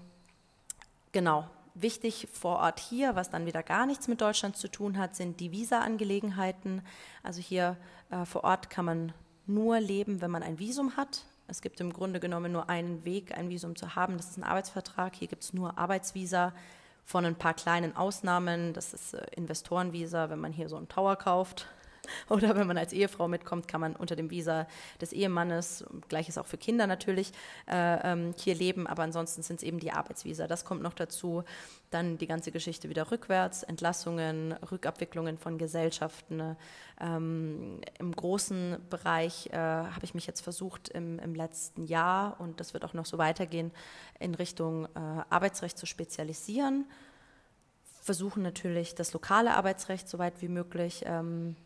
genau, Wichtig vor Ort hier, was dann wieder gar nichts mit Deutschland zu tun hat, sind die Visa-Angelegenheiten. Also hier äh, vor Ort kann man nur leben, wenn man ein Visum hat. Es gibt im Grunde genommen nur einen Weg, ein Visum zu haben. Das ist ein Arbeitsvertrag. Hier gibt es nur Arbeitsvisa von ein paar kleinen Ausnahmen. Das ist äh, Investorenvisa, wenn man hier so einen Tower kauft. <laughs> Oder wenn man als Ehefrau mitkommt, kann man unter dem Visa des Ehemannes, gleiches auch für Kinder natürlich, äh, ähm, hier leben. Aber ansonsten sind es eben die Arbeitsvisa. Das kommt noch dazu. Dann die ganze Geschichte wieder rückwärts, Entlassungen, Rückabwicklungen von Gesellschaften. Ähm, Im großen Bereich äh, habe ich mich jetzt versucht im, im, letzten Jahr, und das wird auch noch so weitergehen, in Richtung äh, Arbeitsrecht zu spezialisieren versuchen natürlich das lokale Arbeitsrecht so weit wie möglich ähm,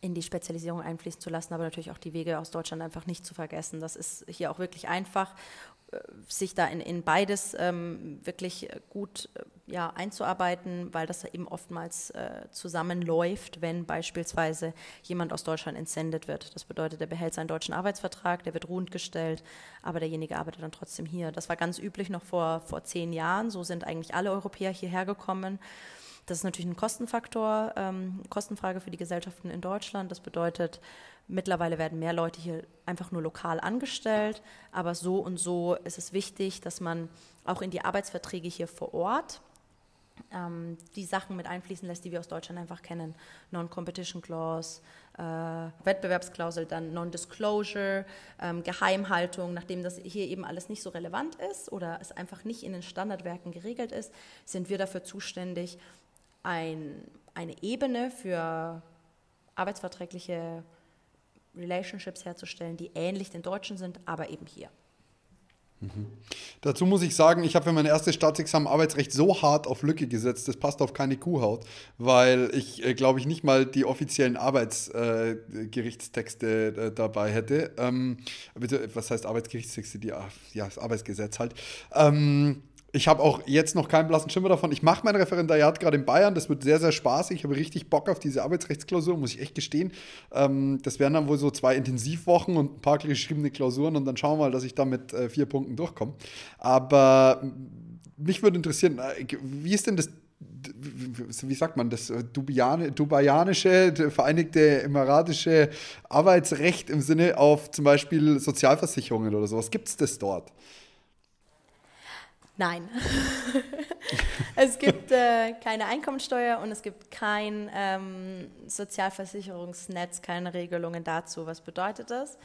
in die Spezialisierung einfließen zu lassen, aber natürlich auch die Wege aus Deutschland einfach nicht zu vergessen. Das ist hier auch wirklich einfach, äh, sich da in, in beides ähm, wirklich gut äh, ja, einzuarbeiten, weil das eben oftmals äh, zusammenläuft, wenn beispielsweise jemand aus Deutschland entsendet wird. Das bedeutet, er behält seinen deutschen Arbeitsvertrag, der wird ruhend gestellt, aber derjenige arbeitet dann trotzdem hier. Das war ganz üblich noch vor, vor zehn Jahren. So sind eigentlich alle Europäer hierher gekommen. Das ist natürlich ein Kostenfaktor, ähm, Kostenfrage für die Gesellschaften in Deutschland. Das bedeutet, mittlerweile werden mehr Leute hier einfach nur lokal angestellt, aber so und so ist es wichtig, dass man auch in die Arbeitsverträge hier vor Ort ähm, die Sachen mit einfließen lässt, die wir aus Deutschland einfach kennen. Non-Competition Clause, äh, Wettbewerbsklausel, dann Non-Disclosure, ähm, Geheimhaltung. Nachdem das hier eben alles nicht so relevant ist oder es einfach nicht in den Standardwerken geregelt ist, sind wir dafür zuständig, ein, eine Ebene für arbeitsverträgliche Relationships herzustellen, die ähnlich den Deutschen sind, aber eben hier. Mhm. Dazu muss ich sagen, ich habe für mein erstes Staatsexamen Arbeitsrecht so hart auf Lücke gesetzt, das passt auf keine Kuhhaut, weil ich, äh, glaube ich, nicht mal die offiziellen Arbeitsgerichtstexte äh, äh, dabei hätte. Ähm, was heißt Arbeitsgerichtstexte? Die, ja, das Arbeitsgesetz halt. Ähm, ich habe auch jetzt noch keinen blassen Schimmer davon. Ich mache mein Referendariat gerade in Bayern. Das wird sehr, sehr spaßig. Ich habe richtig Bock auf diese Arbeitsrechtsklausur, muss ich echt gestehen. Ähm, das wären dann wohl so zwei Intensivwochen und ein paar geschriebene Klausuren und dann schauen wir mal, dass ich da mit äh, vier Punkten durchkomme. Aber mich würde interessieren, äh, wie ist denn das wie sagt man das, äh, Dubiane, dubaianische, Vereinigte Emiratische Arbeitsrecht im Sinne auf zum Beispiel Sozialversicherungen oder sowas. Gibt es das dort? Nein. <laughs> es gibt äh, keine Einkommensteuer und es gibt kein ähm, Sozialversicherungsnetz, keine Regelungen dazu. Was bedeutet das?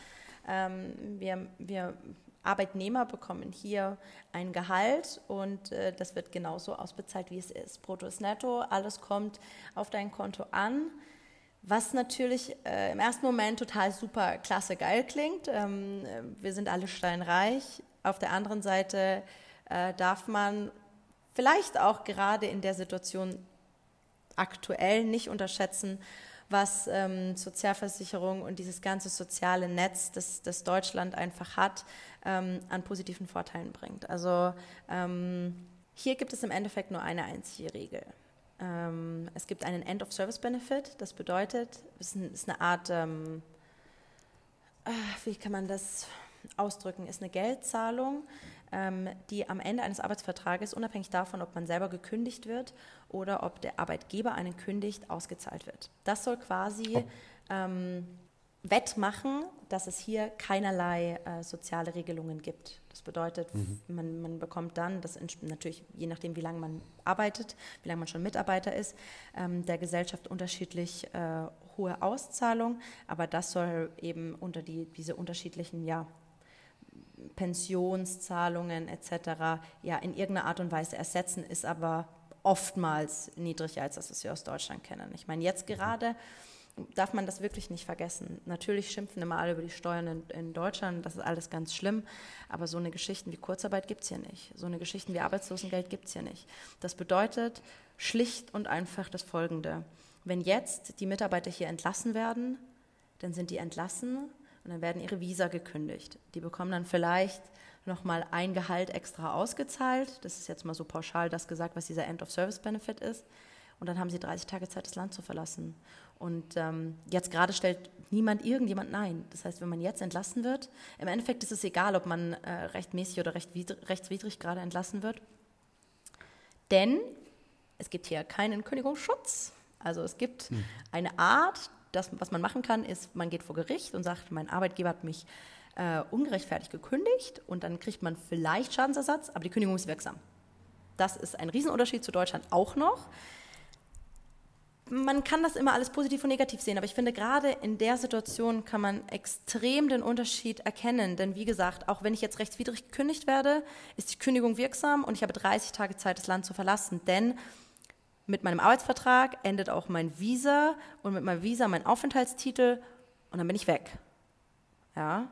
Ähm, wir, wir Arbeitnehmer bekommen hier ein Gehalt und äh, das wird genauso ausbezahlt, wie es ist. Brutto ist netto, alles kommt auf dein Konto an. Was natürlich äh, im ersten Moment total super klasse geil klingt. Ähm, wir sind alle steinreich. Auf der anderen Seite äh, darf man vielleicht auch gerade in der Situation aktuell nicht unterschätzen, was ähm, Sozialversicherung und dieses ganze soziale Netz, das, das Deutschland einfach hat, ähm, an positiven Vorteilen bringt. Also ähm, hier gibt es im Endeffekt nur eine einzige Regel. Ähm, es gibt einen End-of-Service-Benefit, das bedeutet, es ist eine Art, ähm, ah, wie kann man das ausdrücken, ist eine Geldzahlung, die am Ende eines Arbeitsvertrages, unabhängig davon, ob man selber gekündigt wird oder ob der Arbeitgeber einen kündigt, ausgezahlt wird. Das soll quasi oh. ähm, wettmachen, dass es hier keinerlei äh, soziale Regelungen gibt. Das bedeutet, mhm. man, man, bekommt dann, das natürlich je nachdem, wie lange man arbeitet, wie lange man schon Mitarbeiter ist, ähm, der Gesellschaft unterschiedlich äh, hohe Auszahlung, aber das soll eben unter die, diese unterschiedlichen ja, Pensionszahlungen etc. ja in irgendeiner Art und Weise ersetzen, ist aber oftmals niedriger als das, was wir aus Deutschland kennen. Ich meine, jetzt gerade darf man das wirklich nicht vergessen. Natürlich schimpfen immer alle über die Steuern in, in Deutschland, das ist alles ganz schlimm, aber so eine Geschichte wie Kurzarbeit gibt es hier nicht. So eine Geschichte wie Arbeitslosengeld gibt es hier nicht. Das bedeutet schlicht und einfach das Folgende. Wenn jetzt die Mitarbeiter hier entlassen werden, dann sind die entlassen und dann werden ihre Visa gekündigt. Die bekommen dann vielleicht nochmal ein Gehalt extra ausgezahlt. Das ist jetzt mal so pauschal das gesagt, was dieser End-of-Service-Benefit ist. Und dann haben sie 30 Tage Zeit, das Land zu verlassen. Und ähm, jetzt gerade stellt niemand irgendjemand Nein. Das heißt, wenn man jetzt entlassen wird, im Endeffekt ist es egal, ob man äh, rechtmäßig oder recht rechtswidrig gerade entlassen wird. Denn es gibt hier keinen Kündigungsschutz. Also es gibt hm. eine Art das, was man machen kann, ist, man geht vor Gericht und sagt, mein Arbeitgeber hat mich äh, ungerechtfertigt gekündigt und dann kriegt man vielleicht Schadensersatz, aber die Kündigung ist wirksam. Das ist ein Riesenunterschied zu Deutschland auch noch. man kann das immer alles positiv und negativ sehen, aber ich finde, gerade in der Situation kann man extrem den Unterschied erkennen. Denn wie gesagt, auch wenn ich jetzt rechtswidrig gekündigt werde, ist die Kündigung wirksam und ich habe 30 Tage Zeit, das Land zu verlassen. Denn mit meinem Arbeitsvertrag endet auch mein Visa und mit meinem Visa mein Aufenthaltstitel und dann bin ich weg. Ja.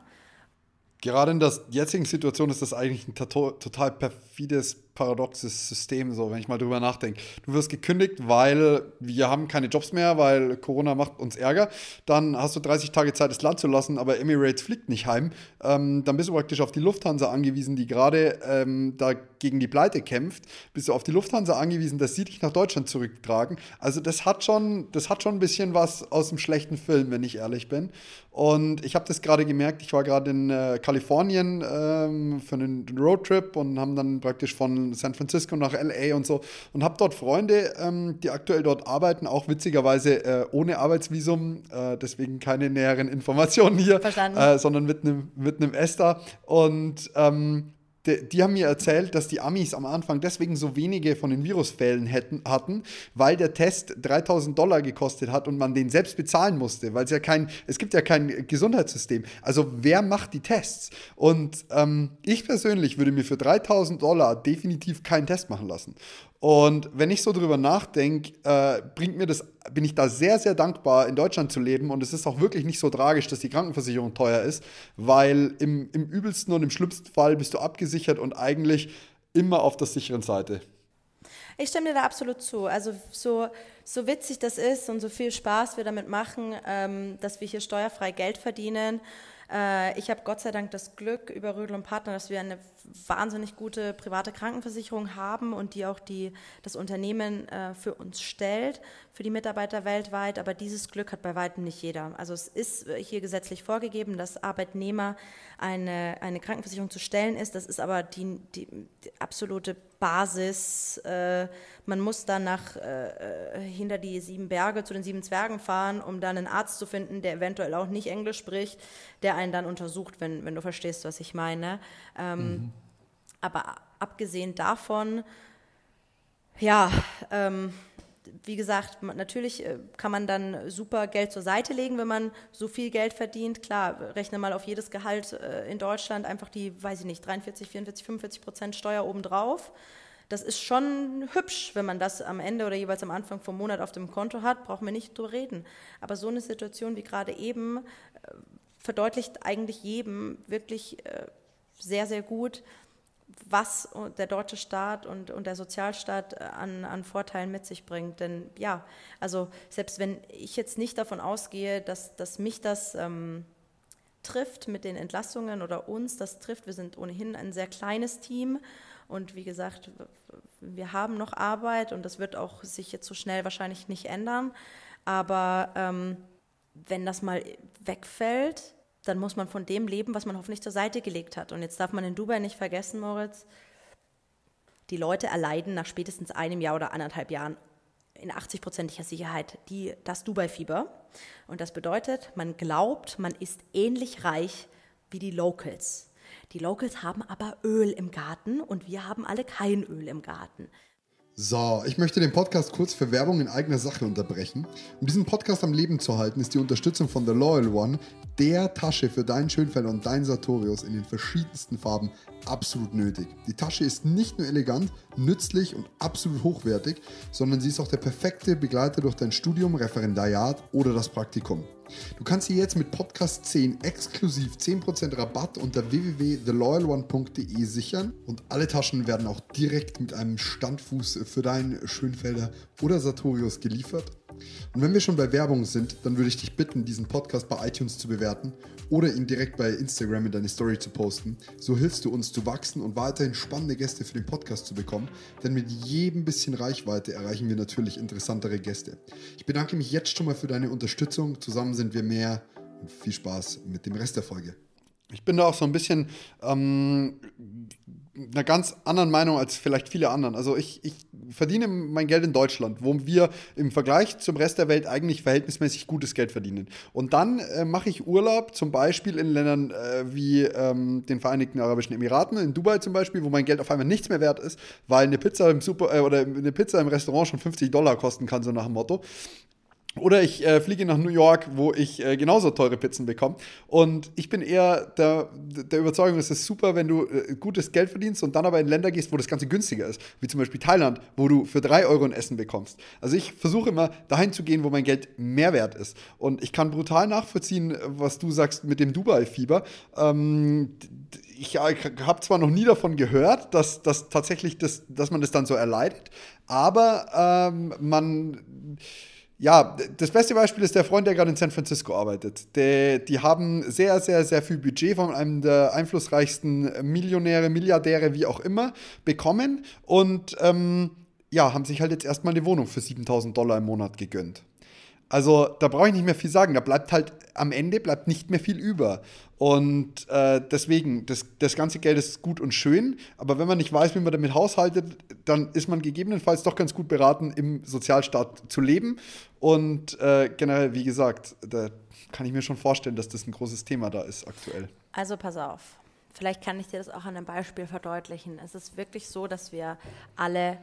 Gerade in der jetzigen Situation ist das eigentlich ein total perfides paradoxes System, so wenn ich mal drüber nachdenke. Du wirst gekündigt, weil wir haben keine Jobs mehr, weil Corona macht uns Ärger. Dann hast du 30 Tage Zeit, das Land zu lassen, aber Emirates fliegt nicht heim. Ähm, dann bist du praktisch auf die Lufthansa angewiesen, die gerade ähm, da gegen die Pleite kämpft. Bist du auf die Lufthansa angewiesen, dass sie dich nach Deutschland zurücktragen. Also das hat schon, das hat schon ein bisschen was aus dem schlechten Film, wenn ich ehrlich bin. Und ich habe das gerade gemerkt, ich war gerade in äh, Kalifornien ähm, für einen Roadtrip und haben dann praktisch von San Francisco nach LA und so. Und habe dort Freunde, ähm, die aktuell dort arbeiten, auch witzigerweise äh, ohne Arbeitsvisum, äh, deswegen keine näheren Informationen hier, äh, sondern mit einem mit einem Ester und ähm, die, die, haben mir erzählt, dass die Amis am Anfang deswegen so wenige von den Virusfällen hätten, hatten, weil der Test 3000 Dollar gekostet hat und man den selbst bezahlen musste, weil es ja kein, es gibt ja kein Gesundheitssystem. Also wer macht die Tests? Und ähm, ich persönlich würde mir für 3000 Dollar definitiv keinen Test machen lassen. Und wenn ich so drüber nachdenke, äh, bringt mir das, bin ich da sehr, sehr dankbar, in Deutschland zu leben. Und es ist auch wirklich nicht so tragisch, dass die Krankenversicherung teuer ist, weil im, im übelsten und im schlimmsten Fall bist du abgesichert und eigentlich immer auf der sicheren Seite. Ich stimme dir da absolut zu. Also so, so witzig das ist und so viel Spaß wir damit machen, ähm, dass wir hier steuerfrei Geld verdienen äh, ich habe Gott sei Dank das Glück über Rödel und Partner, dass wir eine wahnsinnig gute private Krankenversicherung haben und die auch die, das Unternehmen äh, für uns stellt, für die Mitarbeiter weltweit. Aber dieses Glück hat bei weitem nicht jeder. Also es ist hier gesetzlich vorgegeben, dass Arbeitnehmer eine, eine Krankenversicherung zu stellen ist. Das ist aber die, die, die absolute Basis. Äh, man muss dann nach, äh, hinter die sieben Berge zu den sieben Zwergen fahren, um dann einen Arzt zu finden, der eventuell auch nicht Englisch spricht, der einen dann untersucht, wenn, wenn du verstehst, was ich meine. Ähm, mhm. Aber abgesehen davon, ja, ähm, wie gesagt, natürlich äh, kann man dann super Geld zur Seite legen, wenn man so viel Geld verdient. Klar, rechne mal auf jedes Gehalt äh, in Deutschland einfach die, weiß ich nicht, 43, 44, 45 Prozent Steuer obendrauf. Das ist schon hübsch, wenn man das am Ende oder jeweils am Anfang vom Monat auf dem Konto hat, brauchen wir nicht drüber reden. Aber so eine Situation wie gerade eben äh, verdeutlicht eigentlich jedem wirklich sehr, sehr gut, was der deutsche Staat und, und der Sozialstaat äh, an, an Vorteilen mit sich bringt. Denn ja, also selbst wenn ich jetzt nicht davon ausgehe, dass, dass mich das ähm, trifft mit den Entlassungen oder uns das trifft, wir sind ohnehin ein sehr kleines Team und wie gesagt, wir haben noch Arbeit und das wird auch sich jetzt so schnell wahrscheinlich nicht ändern. Aber ähm, wenn das mal wegfällt, dann muss man von dem leben, was man hoffentlich zur Seite gelegt hat. Und jetzt darf man in Dubai nicht vergessen, Moritz, die Leute erleiden nach spätestens einem Jahr oder anderthalb Jahren in 80-prozentiger Sicherheit die, das Dubai-Fieber. Und das bedeutet, man glaubt, man ist ähnlich reich wie die Locals. Die Locals haben aber Öl im Garten und wir haben alle kein Öl im Garten. So, ich möchte den Podcast kurz für Werbung in eigener Sache unterbrechen. Um diesen Podcast am Leben zu halten, ist die Unterstützung von The Loyal One, der Tasche für deinen Schönfelder und deinen Sartorius in den verschiedensten Farben, absolut nötig. Die Tasche ist nicht nur elegant, nützlich und absolut hochwertig, sondern sie ist auch der perfekte Begleiter durch dein Studium, Referendariat oder das Praktikum. Du kannst sie jetzt mit Podcast 10 exklusiv 10% Rabatt unter www.theloyalone.de sichern. Und alle Taschen werden auch direkt mit einem Standfuß für deinen Schönfelder oder Sartorius geliefert und wenn wir schon bei Werbung sind, dann würde ich dich bitten, diesen Podcast bei iTunes zu bewerten oder ihn direkt bei Instagram in deine Story zu posten. So hilfst du uns zu wachsen und weiterhin spannende Gäste für den Podcast zu bekommen, denn mit jedem bisschen Reichweite erreichen wir natürlich interessantere Gäste. Ich bedanke mich jetzt schon mal für deine Unterstützung. Zusammen sind wir mehr und viel Spaß mit dem Rest der Folge. Ich bin da auch so ein bisschen ähm, einer ganz anderen Meinung als vielleicht viele anderen. Also ich, ich verdiene mein Geld in Deutschland, wo wir im Vergleich zum Rest der Welt eigentlich verhältnismäßig gutes Geld verdienen. Und dann äh, mache ich Urlaub, zum Beispiel in Ländern äh, wie ähm, den Vereinigten Arabischen Emiraten, in Dubai zum Beispiel, wo mein Geld auf einmal nichts mehr wert ist, weil eine Pizza im Super äh, oder eine Pizza im Restaurant schon 50 Dollar kosten kann, so nach dem Motto. Oder ich äh, fliege nach New York, wo ich äh, genauso teure Pizzen bekomme. Und ich bin eher der, der Überzeugung, es ist super, wenn du äh, gutes Geld verdienst und dann aber in Länder gehst, wo das Ganze günstiger ist. Wie zum Beispiel Thailand, wo du für drei Euro ein Essen bekommst. Also ich versuche immer dahin zu gehen, wo mein Geld mehr wert ist. Und ich kann brutal nachvollziehen, was du sagst mit dem Dubai-Fieber. Ähm, ich habe zwar noch nie davon gehört, dass, dass tatsächlich das, dass man das dann so erleidet, aber ähm, man ja, das beste Beispiel ist der Freund, der gerade in San Francisco arbeitet. Der, die haben sehr, sehr, sehr viel Budget von einem der einflussreichsten Millionäre, Milliardäre, wie auch immer, bekommen und ähm, ja, haben sich halt jetzt erstmal eine Wohnung für 7000 Dollar im Monat gegönnt. Also da brauche ich nicht mehr viel sagen. Da bleibt halt am Ende bleibt nicht mehr viel über. Und äh, deswegen, das, das ganze Geld ist gut und schön, aber wenn man nicht weiß, wie man damit haushaltet, dann ist man gegebenenfalls doch ganz gut beraten, im Sozialstaat zu leben. Und äh, generell, wie gesagt, da kann ich mir schon vorstellen, dass das ein großes Thema da ist aktuell. Also pass auf. Vielleicht kann ich dir das auch an einem Beispiel verdeutlichen. Es ist wirklich so, dass wir alle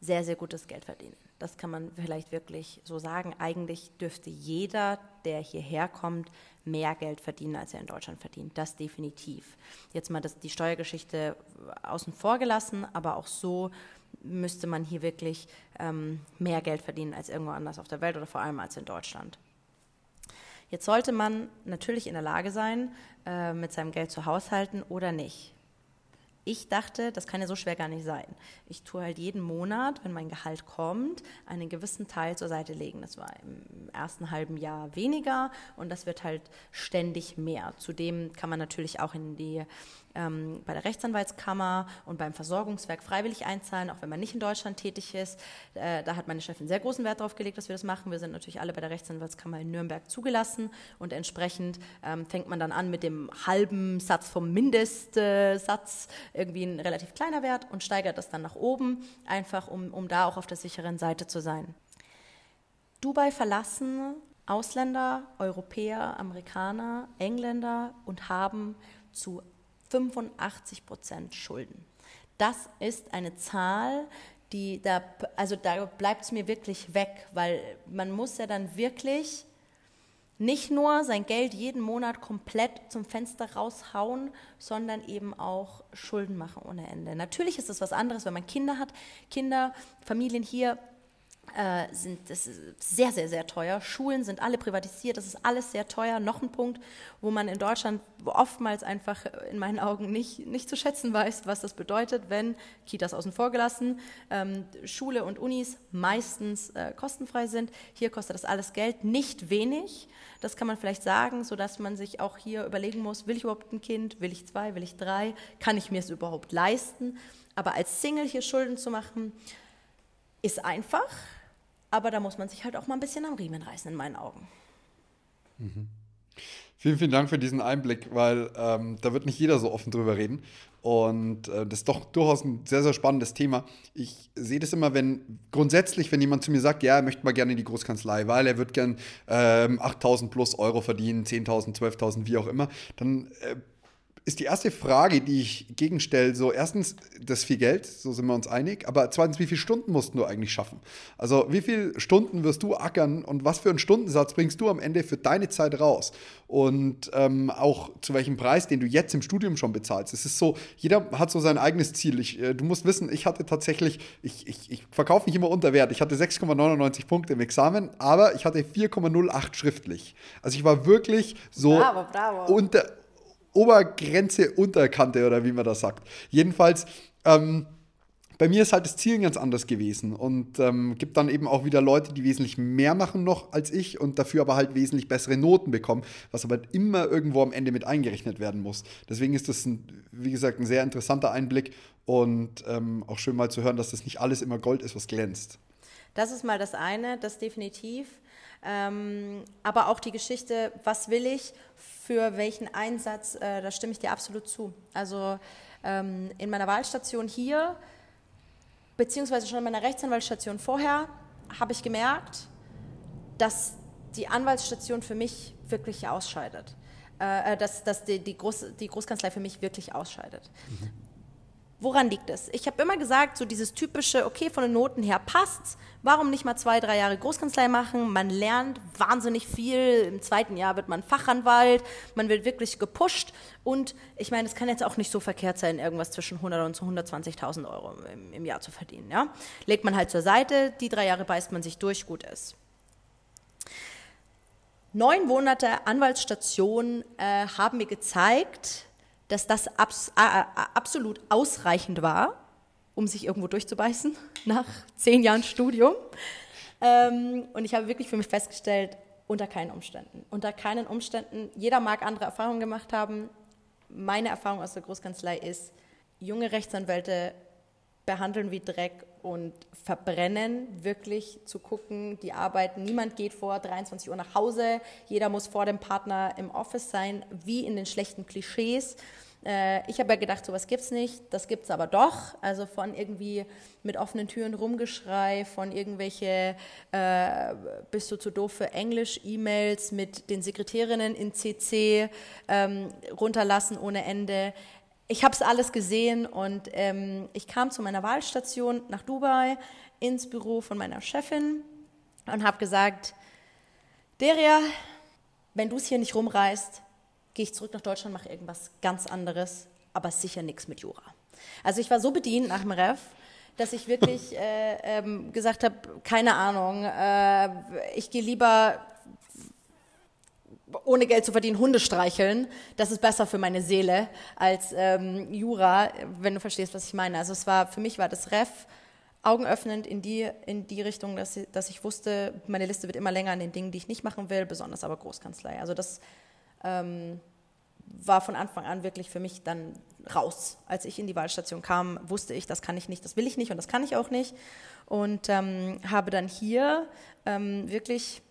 sehr, sehr gutes Geld verdienen. Das kann man vielleicht wirklich so sagen. Eigentlich dürfte jeder, der hierher kommt, mehr Geld verdienen, als er in Deutschland verdient. Das definitiv. Jetzt mal das, die Steuergeschichte außen vor gelassen, aber auch so müsste man hier wirklich ähm, mehr Geld verdienen als irgendwo anders auf der Welt oder vor allem als in Deutschland. Jetzt sollte man natürlich in der Lage sein, äh, mit seinem Geld zu haushalten oder nicht ich dachte, das kann ja so schwer gar nicht sein. Ich tue halt jeden Monat, wenn mein Gehalt kommt, einen gewissen Teil zur Seite legen. Das war im ersten halben Jahr weniger und das wird halt ständig mehr. Zudem kann man natürlich auch in die ähm, bei der Rechtsanwaltskammer und beim Versorgungswerk freiwillig einzahlen, auch wenn man nicht in Deutschland tätig ist. Äh, da hat meine Chefin sehr großen Wert darauf gelegt, dass wir das machen. Wir sind natürlich alle bei der Rechtsanwaltskammer in Nürnberg zugelassen und entsprechend ähm, fängt man dann an mit dem halben Satz vom Mindestsatz, irgendwie ein relativ kleiner Wert und steigert das dann nach oben, einfach um, um da auch auf der sicheren Seite zu sein. Dubai verlassen Ausländer, Europäer, Amerikaner, Engländer und haben zu 85 Prozent Schulden. Das ist eine Zahl, die da, also da bleibt es mir wirklich weg, weil man muss ja dann wirklich nicht nur sein Geld jeden Monat komplett zum Fenster raushauen, sondern eben auch Schulden machen ohne Ende. Natürlich ist es was anderes, wenn man Kinder hat. Kinder, Familien hier äh, sind das sehr, sehr, sehr teuer. Schulen sind alle privatisiert, das ist alles sehr teuer. Noch ein Punkt, wo man in Deutschland oftmals einfach in meinen Augen nicht, nicht zu schätzen weiß, was das bedeutet, wenn Kitas außen vor gelassen, ähm, Schule und Unis meistens äh, kostenfrei sind. Hier kostet das alles Geld, nicht wenig. Das kann man vielleicht sagen, sodass man sich auch hier überlegen muss, will ich überhaupt ein Kind, will ich zwei, will ich drei, kann ich mir es überhaupt leisten? Aber als Single hier Schulden zu machen, ist einfach, aber da muss man sich halt auch mal ein bisschen am Riemen reißen, in meinen Augen. Mhm. Vielen, vielen Dank für diesen Einblick, weil ähm, da wird nicht jeder so offen drüber reden. Und äh, das ist doch durchaus ein sehr, sehr spannendes Thema. Ich sehe das immer, wenn grundsätzlich, wenn jemand zu mir sagt, ja, er möchte mal gerne in die Großkanzlei, weil er wird gern ähm, 8.000 plus Euro verdienen, 10.000, 12.000, wie auch immer, dann äh, ist die erste Frage, die ich gegenstelle, so erstens, das ist viel Geld, so sind wir uns einig, aber zweitens, wie viele Stunden musst du eigentlich schaffen? Also wie viele Stunden wirst du ackern und was für einen Stundensatz bringst du am Ende für deine Zeit raus? Und ähm, auch zu welchem Preis, den du jetzt im Studium schon bezahlst. Es ist so, jeder hat so sein eigenes Ziel. Ich, äh, du musst wissen, ich hatte tatsächlich, ich, ich, ich verkaufe mich immer unter Wert. Ich hatte 6,99 Punkte im Examen, aber ich hatte 4,08 schriftlich. Also ich war wirklich so bravo, bravo. unter Obergrenze, Unterkante oder wie man das sagt. Jedenfalls, ähm, bei mir ist halt das Ziel ganz anders gewesen und ähm, gibt dann eben auch wieder Leute, die wesentlich mehr machen noch als ich und dafür aber halt wesentlich bessere Noten bekommen, was aber immer irgendwo am Ende mit eingerechnet werden muss. Deswegen ist das, ein, wie gesagt, ein sehr interessanter Einblick und ähm, auch schön mal zu hören, dass das nicht alles immer Gold ist, was glänzt. Das ist mal das eine, das definitiv. Ähm, aber auch die Geschichte, was will ich, für welchen Einsatz, äh, da stimme ich dir absolut zu. Also ähm, in meiner Wahlstation hier beziehungsweise schon in meiner Rechtsanwaltsstation vorher, habe ich gemerkt, dass die Anwaltsstation für mich wirklich ausscheidet. Äh, äh dass dass die, die, Groß, die Großkanzlei für mich wirklich ausscheidet. Mhm. Woran liegt es? Ich habe immer gesagt, so dieses typische, okay, von den Noten her passt's. Warum nicht mal zwei, drei Jahre Großkanzlei machen? Man lernt wahnsinnig viel. Im zweiten Jahr wird man Fachanwalt. Man wird wirklich gepusht. Und ich meine, es kann jetzt auch nicht so verkehrt sein, irgendwas zwischen 100 und 120.000 Euro im, im, Jahr zu verdienen. Ja? Legt man halt zur Seite, die drei Jahre beißt man sich durch, gut ist. Neun Monate Anwaltsstation äh, haben mir gezeigt, dass das abs absolut ausreichend war, um sich irgendwo durchzubeißen <laughs> nach zehn Jahren Studium. Ähm, und ich habe wirklich für mich festgestellt, unter keinen Umständen. Unter keinen Umständen. Jeder mag andere Erfahrungen gemacht haben. Meine Erfahrung aus der Großkanzlei ist, junge Rechtsanwälte behandeln wie Dreck und verbrennen, wirklich zu gucken, die arbeiten, niemand geht vor 23 Uhr nach Hause, jeder muss vor dem Partner im Office sein, wie in den schlechten Klischees. Äh, ich habe ja gedacht, sowas es nicht, das gibt es aber doch. Also von irgendwie mit offenen Türen rumgeschrei, von irgendwelche äh, bist du zu doof für Englisch-E-Mails mit den Sekretärinnen in CC ähm, runterlassen ohne Ende ich habe es alles gesehen und ähm, ich kam zu meiner Wahlstation nach Dubai ins Büro von meiner Chefin und habe gesagt, Deria, wenn du es hier nicht rumreißt, gehe ich zurück nach Deutschland, mache irgendwas ganz anderes, aber sicher nichts mit Jura. Also ich war so bedient nach dem Ref, dass ich wirklich äh, ähm, gesagt habe, keine Ahnung, äh, ich gehe lieber ohne Geld zu verdienen, Hunde streicheln. Das ist besser für meine Seele als ähm, Jura, wenn du verstehst, was ich meine. Also es war, für mich war das Ref augenöffnend in die, in die Richtung, dass, ich, dass ich wusste, meine Liste wird immer länger an den Dingen, die ich nicht machen will, besonders aber Großkanzlei. Also das ähm, war von Anfang an wirklich für mich dann raus. Als ich in die Wahlstation kam, wusste ich, das kann ich nicht, das will ich nicht und das kann ich auch nicht. Und ähm, habe dann hier ähm, wirklich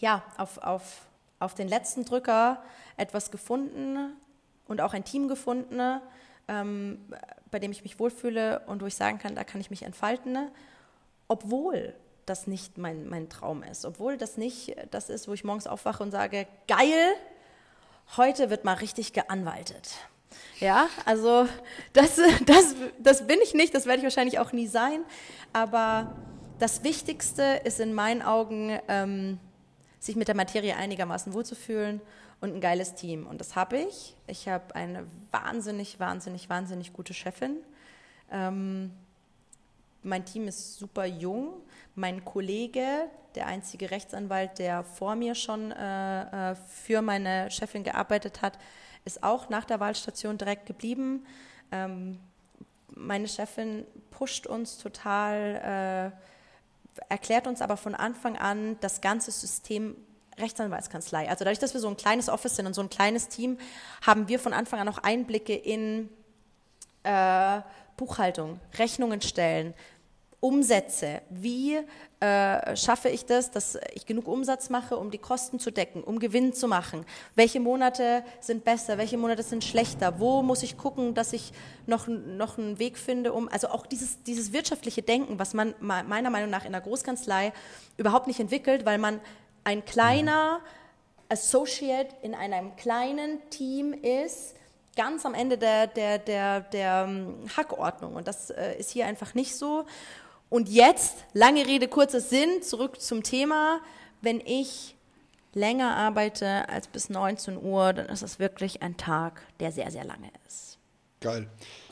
ja, auf, auf auf den letzten Drücker etwas gefunden und auch ein Team gefunden, ähm, bei dem ich mich wohlfühle und wo ich sagen kann, da kann ich mich entfalten, obwohl das nicht mein, mein Traum ist, obwohl das nicht das ist, wo ich morgens aufwache und sage, geil, heute wird mal richtig geanwaltet. Ja, also das, das, das bin ich nicht, das werde ich wahrscheinlich auch nie sein, aber das Wichtigste ist in meinen Augen, ähm, sich mit der Materie einigermaßen wohlzufühlen und ein geiles Team. Und das habe ich. Ich habe eine wahnsinnig, wahnsinnig, wahnsinnig gute Chefin. Ähm, mein Team ist super jung. Mein Kollege, der einzige Rechtsanwalt, der vor mir schon äh, äh für meine Chefin gearbeitet hat, ist auch nach der Wahlstation direkt geblieben. Ähm, meine Chefin pusht uns total. Äh, erklärt uns aber von Anfang an das ganze System Rechtsanwaltskanzlei. Also dadurch, dass wir so ein kleines Office sind und so ein kleines Team, haben wir von Anfang an auch Einblicke in äh, Buchhaltung, Rechnungen stellen, Umsätze. Wie äh, schaffe ich das, dass ich genug Umsatz mache, um die Kosten zu decken, um Gewinn zu machen? Welche Monate sind besser, welche Monate sind schlechter? Wo muss ich gucken, dass ich noch, noch einen Weg finde, um, also auch dieses, dieses wirtschaftliche Denken, was man meiner Meinung nach in der Großkanzlei überhaupt nicht entwickelt, weil man ein kleiner Associate in einem kleinen Team ist, ganz am Ende der, der, der, der ähm, Hackordnung. Und das äh, ist hier einfach nicht so. Und jetzt, lange Rede, kurzer Sinn, zurück zum Thema. Wenn ich länger arbeite als bis 19 Uhr, dann ist das wirklich ein Tag, der sehr, sehr lange ist. Geil.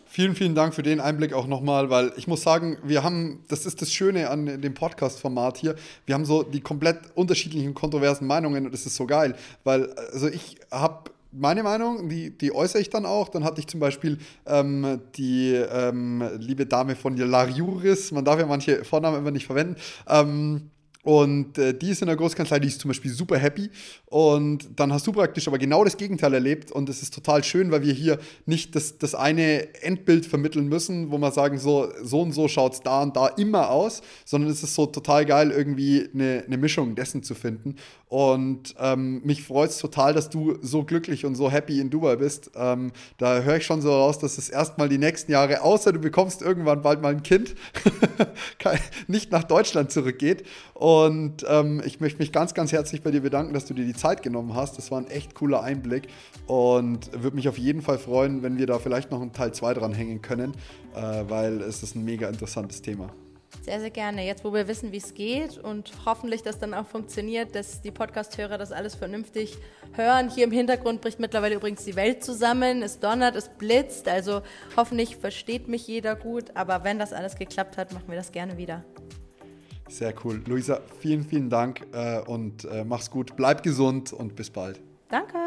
Vielen, vielen Dank für den Einblick auch nochmal, weil ich muss sagen, wir haben, das ist das Schöne an dem Podcast-Format hier, wir haben so die komplett unterschiedlichen, kontroversen Meinungen und das ist so geil, weil, also ich habe meine Meinung, die, die äußere ich dann auch. Dann hatte ich zum Beispiel ähm, die ähm, liebe Dame von La Juris, man darf ja manche Vornamen immer nicht verwenden, ähm, Und äh, die ist in der Großkanzlei, die ist zum Beispiel super happy. Und dann hast du praktisch aber genau das Gegenteil erlebt. Und es ist total schön, weil wir hier nicht das, das eine Endbild vermitteln müssen, wo wir sagen, so, so und so schaut es da und da immer aus, sondern es ist so total geil, irgendwie eine, eine Mischung dessen zu finden. Und ähm, mich freut es total, dass du so glücklich und so happy in Dubai bist. Ähm, da höre ich schon so raus, dass es erstmal die nächsten Jahre, außer du bekommst irgendwann bald mal ein Kind, <laughs> nicht nach Deutschland zurückgeht. Und ähm, ich möchte mich ganz, ganz herzlich bei dir bedanken, dass du dir die Zeit genommen hast. Das war ein echt cooler Einblick und würde mich auf jeden Fall freuen, wenn wir da vielleicht noch einen Teil 2 dran hängen können, äh, weil es ist ein mega interessantes Thema. Sehr, sehr gerne. Jetzt, wo wir wissen, wie es geht und hoffentlich das dann auch funktioniert, dass die Podcast-Hörer das alles vernünftig hören. Hier im Hintergrund bricht mittlerweile übrigens die Welt zusammen. Es donnert, es blitzt. Also hoffentlich versteht mich jeder gut. Aber wenn das alles geklappt hat, machen wir das gerne wieder. Sehr cool. Luisa, vielen, vielen Dank äh, und äh, mach's gut. Bleib gesund und bis bald. Danke.